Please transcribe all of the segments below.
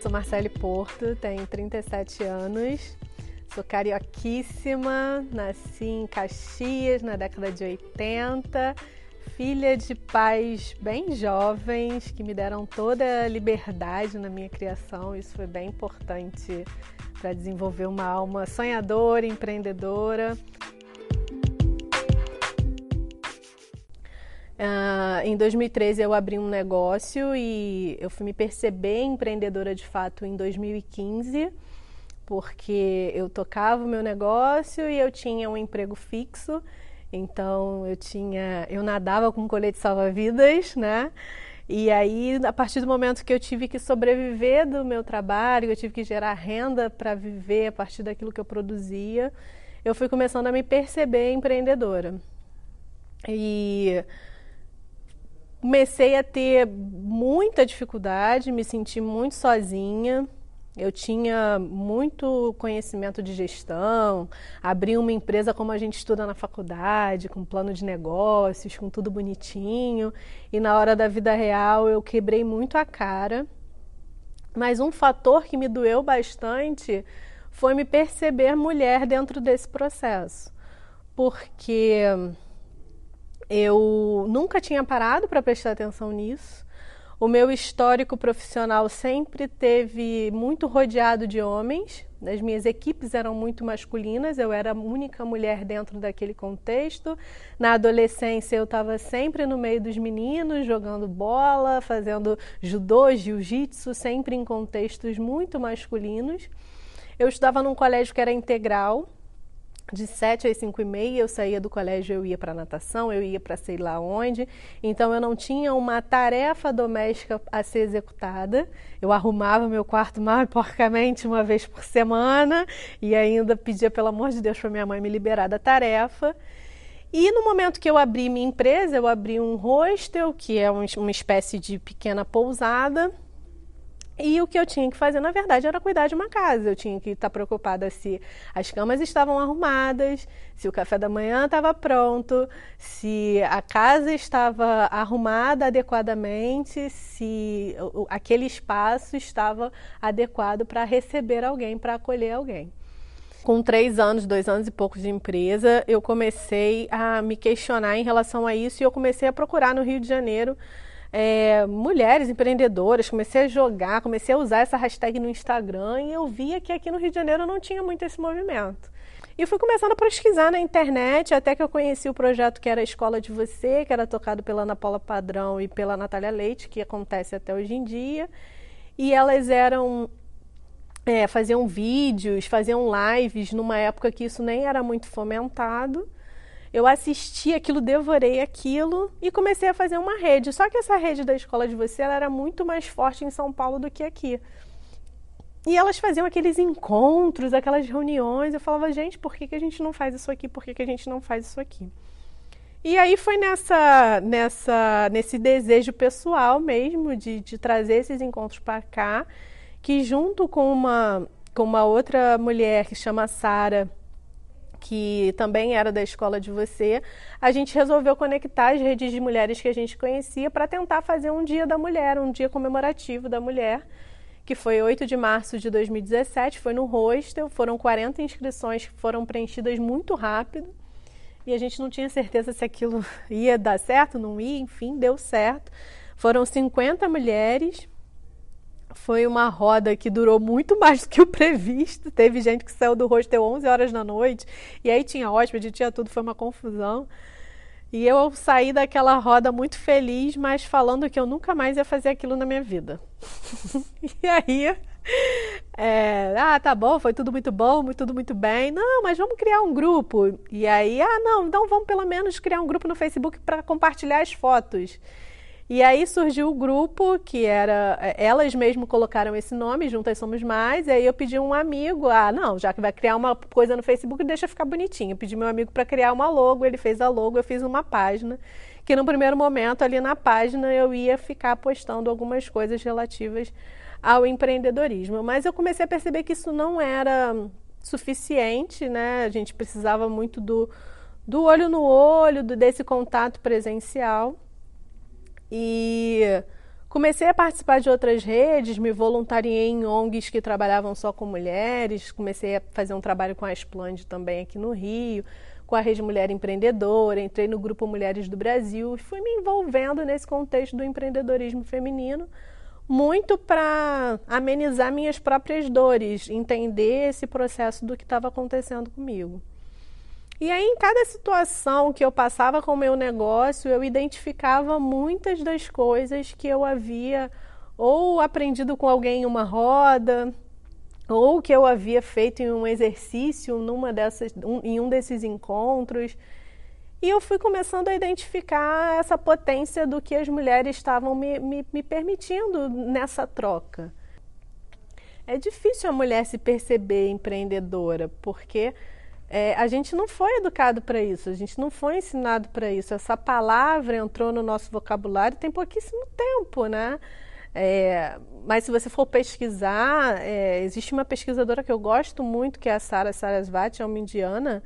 Sou Marcele Porto, tenho 37 anos, sou carioquíssima, nasci em Caxias na década de 80, filha de pais bem jovens que me deram toda a liberdade na minha criação, isso foi bem importante para desenvolver uma alma sonhadora, empreendedora. Uh, em 2013 eu abri um negócio e eu fui me perceber empreendedora de fato em 2015, porque eu tocava o meu negócio e eu tinha um emprego fixo, então eu tinha, eu nadava com colete salva-vidas, né? E aí, a partir do momento que eu tive que sobreviver do meu trabalho, eu tive que gerar renda para viver a partir daquilo que eu produzia, eu fui começando a me perceber empreendedora. E comecei a ter muita dificuldade, me senti muito sozinha. Eu tinha muito conhecimento de gestão, abri uma empresa como a gente estuda na faculdade, com plano de negócios, com tudo bonitinho. E na hora da vida real eu quebrei muito a cara. Mas um fator que me doeu bastante foi me perceber mulher dentro desse processo. Porque eu nunca tinha parado para prestar atenção nisso. O meu histórico profissional sempre teve muito rodeado de homens. As minhas equipes eram muito masculinas, eu era a única mulher dentro daquele contexto. Na adolescência, eu estava sempre no meio dos meninos, jogando bola, fazendo judô, jiu-jitsu, sempre em contextos muito masculinos. Eu estudava num colégio que era integral, de 7 às 5 e meia eu saía do colégio, eu ia para natação, eu ia para sei lá onde. Então eu não tinha uma tarefa doméstica a ser executada. Eu arrumava meu quarto mal e porcamente uma vez por semana e ainda pedia pelo amor de Deus para minha mãe me liberar da tarefa. E no momento que eu abri minha empresa, eu abri um hostel, que é uma espécie de pequena pousada, e o que eu tinha que fazer, na verdade, era cuidar de uma casa. Eu tinha que estar preocupada se as camas estavam arrumadas, se o café da manhã estava pronto, se a casa estava arrumada adequadamente, se aquele espaço estava adequado para receber alguém, para acolher alguém. Com três anos, dois anos e pouco de empresa, eu comecei a me questionar em relação a isso e eu comecei a procurar no Rio de Janeiro é, mulheres empreendedoras, comecei a jogar, comecei a usar essa hashtag no Instagram e eu via que aqui no Rio de Janeiro não tinha muito esse movimento. E fui começando a pesquisar na internet, até que eu conheci o projeto que era a Escola de Você, que era tocado pela Ana Paula Padrão e pela Natália Leite, que acontece até hoje em dia. E elas eram é, faziam vídeos, faziam lives numa época que isso nem era muito fomentado. Eu assisti aquilo, devorei aquilo e comecei a fazer uma rede. Só que essa rede da escola de você era muito mais forte em São Paulo do que aqui. E elas faziam aqueles encontros, aquelas reuniões. Eu falava, gente, por que, que a gente não faz isso aqui? Por que, que a gente não faz isso aqui? E aí foi nessa, nessa, nesse desejo pessoal mesmo de, de trazer esses encontros para cá, que junto com uma, com uma outra mulher que chama Sara, que também era da escola de você, a gente resolveu conectar as redes de mulheres que a gente conhecia para tentar fazer um Dia da Mulher, um dia comemorativo da mulher, que foi 8 de março de 2017, foi no hostel, foram 40 inscrições que foram preenchidas muito rápido. E a gente não tinha certeza se aquilo ia dar certo, não ia, enfim, deu certo. Foram 50 mulheres, foi uma roda que durou muito mais do que o previsto. Teve gente que saiu do hostel 11 horas da noite, e aí tinha hóspede, tinha tudo, foi uma confusão. E eu saí daquela roda muito feliz, mas falando que eu nunca mais ia fazer aquilo na minha vida. e aí, é, ah, tá bom, foi tudo muito bom, tudo muito bem. Não, mas vamos criar um grupo. E aí, ah, não, então vamos pelo menos criar um grupo no Facebook para compartilhar as fotos. E aí surgiu o grupo, que era. É, elas mesmo colocaram esse nome, Juntas Somos Mais. E aí eu pedi um amigo, ah, não, já que vai criar uma coisa no Facebook, deixa ficar bonitinho. Eu pedi meu amigo para criar uma logo, ele fez a logo, eu fiz uma página. Que no primeiro momento, ali na página, eu ia ficar postando algumas coisas relativas ao empreendedorismo. Mas eu comecei a perceber que isso não era suficiente, né? A gente precisava muito do, do olho no olho, do, desse contato presencial. E Comecei a participar de outras redes, me voluntariei em ONGs que trabalhavam só com mulheres, comecei a fazer um trabalho com a Esplande também aqui no Rio, com a Rede Mulher Empreendedora, entrei no Grupo Mulheres do Brasil e fui me envolvendo nesse contexto do empreendedorismo feminino, muito para amenizar minhas próprias dores, entender esse processo do que estava acontecendo comigo. E aí, em cada situação que eu passava com o meu negócio, eu identificava muitas das coisas que eu havia ou aprendido com alguém em uma roda, ou que eu havia feito em um exercício numa dessas, um, em um desses encontros. E eu fui começando a identificar essa potência do que as mulheres estavam me, me, me permitindo nessa troca. É difícil a mulher se perceber empreendedora, porque é, a gente não foi educado para isso, a gente não foi ensinado para isso. Essa palavra entrou no nosso vocabulário tem pouquíssimo tempo, né? É, mas se você for pesquisar, é, existe uma pesquisadora que eu gosto muito, que é a Sara Sarasvati, é uma indiana,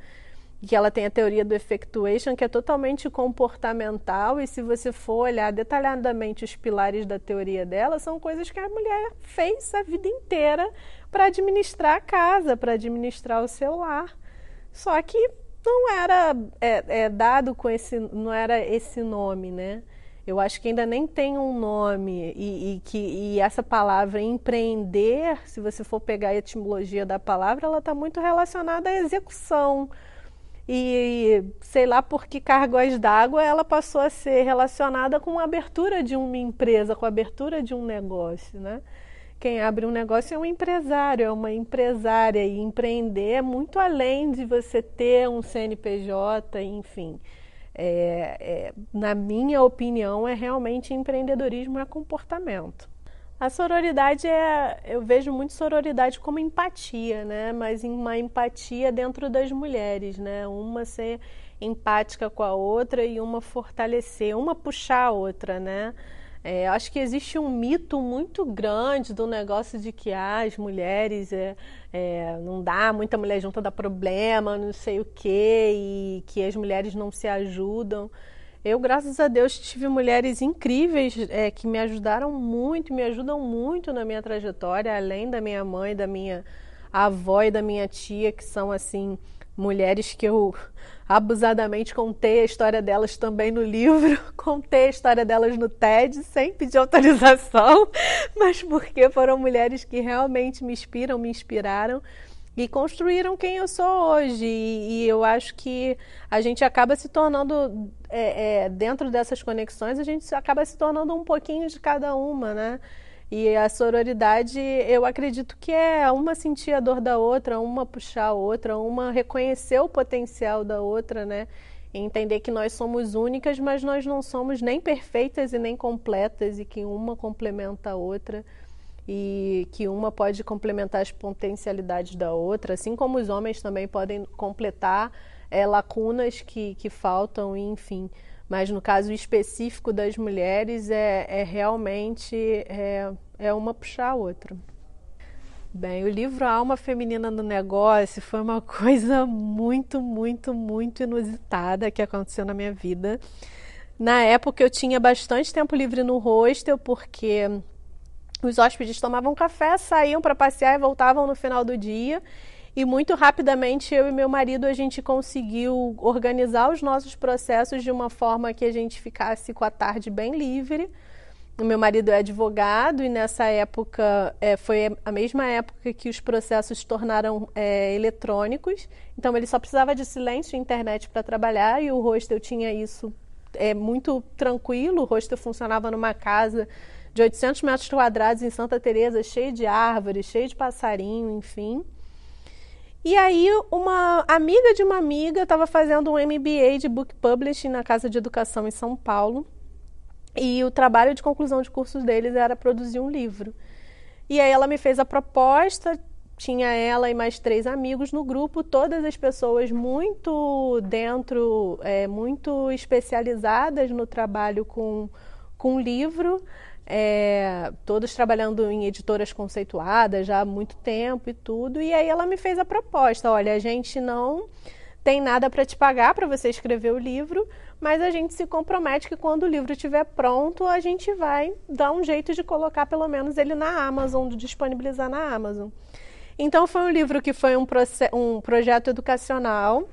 que ela tem a teoria do effectuation, que é totalmente comportamental, e se você for olhar detalhadamente os pilares da teoria dela, são coisas que a mulher fez a vida inteira para administrar a casa, para administrar o seu lar. Só que não era é, é, dado com esse, não era esse nome, né? Eu acho que ainda nem tem um nome e, e que e essa palavra empreender, se você for pegar a etimologia da palavra, ela está muito relacionada à execução. E sei lá por que cargos d'água ela passou a ser relacionada com a abertura de uma empresa, com a abertura de um negócio, né? Quem abre um negócio é um empresário, é uma empresária. E empreender é muito além de você ter um CNPJ, enfim. É, é, na minha opinião, é realmente empreendedorismo é comportamento. A sororidade é, eu vejo muito sororidade como empatia, né? Mas uma empatia dentro das mulheres, né? Uma ser empática com a outra e uma fortalecer, uma puxar a outra, né? É, acho que existe um mito muito grande do negócio de que ah, as mulheres é, é, não dá, muita mulher junta dá problema, não sei o quê, e que as mulheres não se ajudam. Eu, graças a Deus, tive mulheres incríveis é, que me ajudaram muito, me ajudam muito na minha trajetória, além da minha mãe, da minha avó e da minha tia, que são assim mulheres que eu abusadamente contei a história delas também no livro, contei a história delas no TED sem pedir autorização, mas porque foram mulheres que realmente me inspiram, me inspiraram e construíram quem eu sou hoje. E, e eu acho que a gente acaba se tornando, é, é, dentro dessas conexões, a gente acaba se tornando um pouquinho de cada uma, né? E a sororidade, eu acredito que é uma sentir a dor da outra, uma puxar a outra, uma reconhecer o potencial da outra, né? E entender que nós somos únicas, mas nós não somos nem perfeitas e nem completas, e que uma complementa a outra, e que uma pode complementar as potencialidades da outra, assim como os homens também podem completar é, lacunas que, que faltam, enfim mas no caso específico das mulheres é, é realmente é, é uma puxar a outra. Bem, o livro Alma Feminina no Negócio foi uma coisa muito, muito, muito inusitada que aconteceu na minha vida. Na época eu tinha bastante tempo livre no hostel, porque os hóspedes tomavam café, saíam para passear e voltavam no final do dia. E muito rapidamente eu e meu marido a gente conseguiu organizar os nossos processos de uma forma que a gente ficasse com a tarde bem livre. O meu marido é advogado e nessa época é, foi a mesma época que os processos se tornaram é, eletrônicos. Então ele só precisava de silêncio e internet para trabalhar e o hostel tinha isso é, muito tranquilo. O hostel funcionava numa casa de 800 metros quadrados em Santa Teresa, cheio de árvores, cheio de passarinho, enfim. E aí, uma amiga de uma amiga estava fazendo um MBA de Book Publishing na Casa de Educação em São Paulo. E o trabalho de conclusão de cursos deles era produzir um livro. E aí ela me fez a proposta, tinha ela e mais três amigos no grupo, todas as pessoas muito dentro, é, muito especializadas no trabalho com, com livro é, todos trabalhando em editoras conceituadas já há muito tempo e tudo. E aí ela me fez a proposta: olha, a gente não tem nada para te pagar para você escrever o livro, mas a gente se compromete que quando o livro estiver pronto, a gente vai dar um jeito de colocar pelo menos ele na Amazon, de disponibilizar na Amazon. Então foi um livro que foi um, um projeto educacional.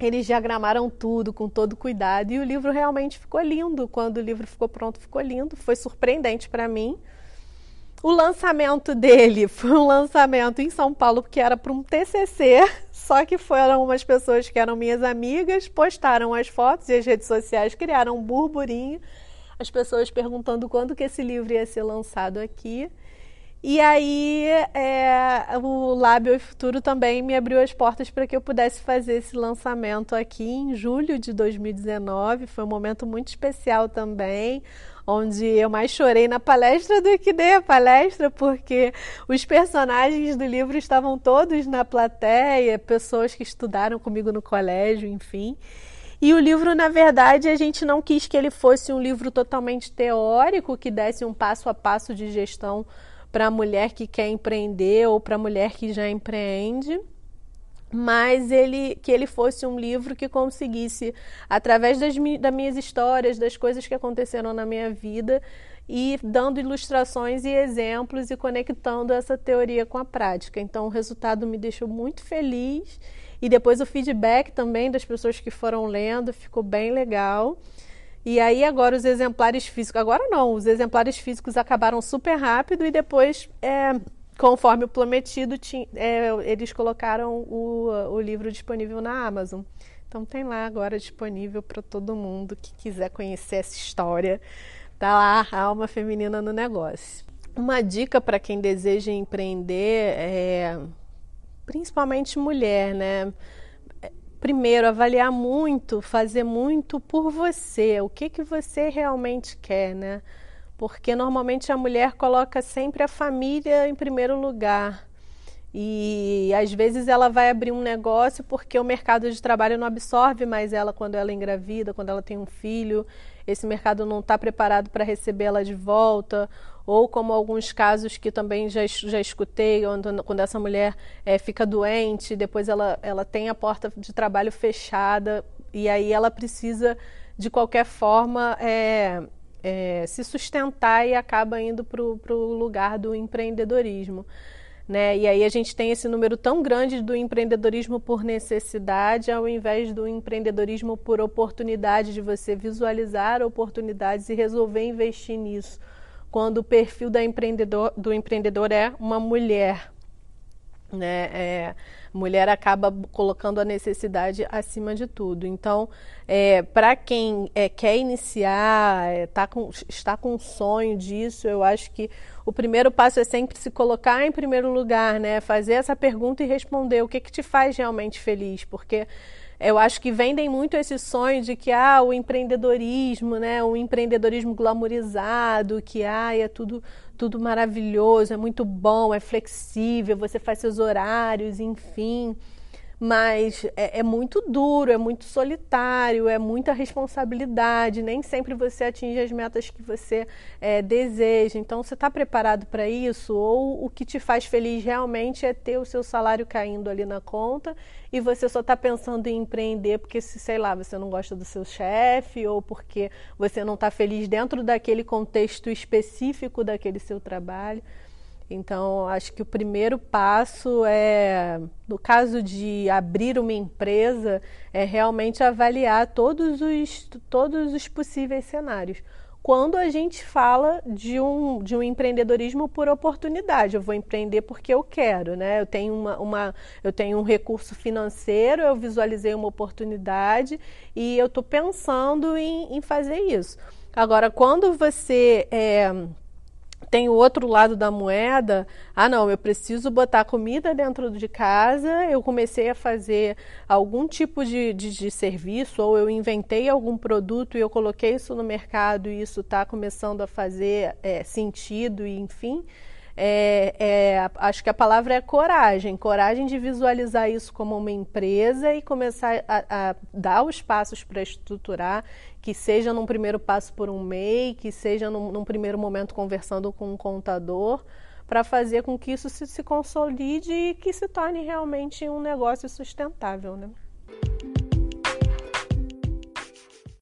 Eles diagramaram tudo com todo cuidado e o livro realmente ficou lindo. Quando o livro ficou pronto, ficou lindo. Foi surpreendente para mim. O lançamento dele foi um lançamento em São Paulo, porque era para um TCC, só que foram umas pessoas que eram minhas amigas, postaram as fotos e as redes sociais criaram um burburinho, as pessoas perguntando quando que esse livro ia ser lançado aqui. E aí é, o Lábio e Futuro também me abriu as portas para que eu pudesse fazer esse lançamento aqui em julho de 2019. Foi um momento muito especial também, onde eu mais chorei na palestra do que dei a palestra, porque os personagens do livro estavam todos na plateia, pessoas que estudaram comigo no colégio, enfim. E o livro, na verdade, a gente não quis que ele fosse um livro totalmente teórico, que desse um passo a passo de gestão para a mulher que quer empreender ou para a mulher que já empreende mas ele que ele fosse um livro que conseguisse através das, das minhas histórias das coisas que aconteceram na minha vida e dando ilustrações e exemplos e conectando essa teoria com a prática. Então o resultado me deixou muito feliz e depois o feedback também das pessoas que foram lendo ficou bem legal e aí agora os exemplares físicos, agora não, os exemplares físicos acabaram super rápido e depois, é, conforme o prometido, é, eles colocaram o, o livro disponível na Amazon. Então tem lá agora disponível para todo mundo que quiser conhecer essa história. Tá lá a alma feminina no negócio. Uma dica para quem deseja empreender é principalmente mulher, né? Primeiro avaliar muito, fazer muito por você, o que que você realmente quer, né? Porque normalmente a mulher coloca sempre a família em primeiro lugar. E às vezes ela vai abrir um negócio porque o mercado de trabalho não absorve mais ela quando ela engravida, quando ela tem um filho. Esse mercado não está preparado para recebê-la de volta ou como alguns casos que também já, já escutei, quando, quando essa mulher é, fica doente, depois ela, ela tem a porta de trabalho fechada e aí ela precisa, de qualquer forma, é, é, se sustentar e acaba indo para o lugar do empreendedorismo. Né? E aí a gente tem esse número tão grande do empreendedorismo por necessidade, ao invés do empreendedorismo por oportunidade de você visualizar oportunidades e resolver investir nisso quando o perfil da empreendedor, do empreendedor é uma mulher. Né? É, mulher acaba colocando a necessidade acima de tudo. Então, é, para quem é, quer iniciar, é, tá com, está com um sonho disso, eu acho que o primeiro passo é sempre se colocar em primeiro lugar, né? fazer essa pergunta e responder o que, que te faz realmente feliz, porque eu acho que vendem muito esse sonho de que ah, o empreendedorismo, né, o empreendedorismo glamourizado, que ah, é tudo tudo maravilhoso, é muito bom, é flexível, você faz seus horários, enfim mas é, é, muito duro, é muito solitário, é muita responsabilidade. Nem sempre você atinge as metas que você é, deseja. Então, você está preparado para isso? Ou o que te faz feliz realmente é ter o seu salário caindo ali na conta e você só está pensando em empreender porque, sei lá, você não gosta do seu chefe ou porque você não está feliz dentro daquele contexto específico daquele seu trabalho. Então, acho que o primeiro passo é, no caso de abrir uma empresa, é realmente avaliar todos os, todos os possíveis cenários. Quando a gente fala de um, de um empreendedorismo por oportunidade, eu vou empreender porque eu quero, né? Eu tenho, uma, uma eu tenho um recurso financeiro, eu visualizei uma oportunidade e eu estou pensando em, em fazer isso. Agora, quando você é, tem o outro lado da moeda. Ah, não, eu preciso botar comida dentro de casa. Eu comecei a fazer algum tipo de, de, de serviço, ou eu inventei algum produto e eu coloquei isso no mercado e isso está começando a fazer é, sentido, e enfim. É, é, acho que a palavra é coragem coragem de visualizar isso como uma empresa e começar a, a dar os passos para estruturar que seja num primeiro passo por um MEI, que seja num, num primeiro momento conversando com um contador, para fazer com que isso se, se consolide e que se torne realmente um negócio sustentável. Né?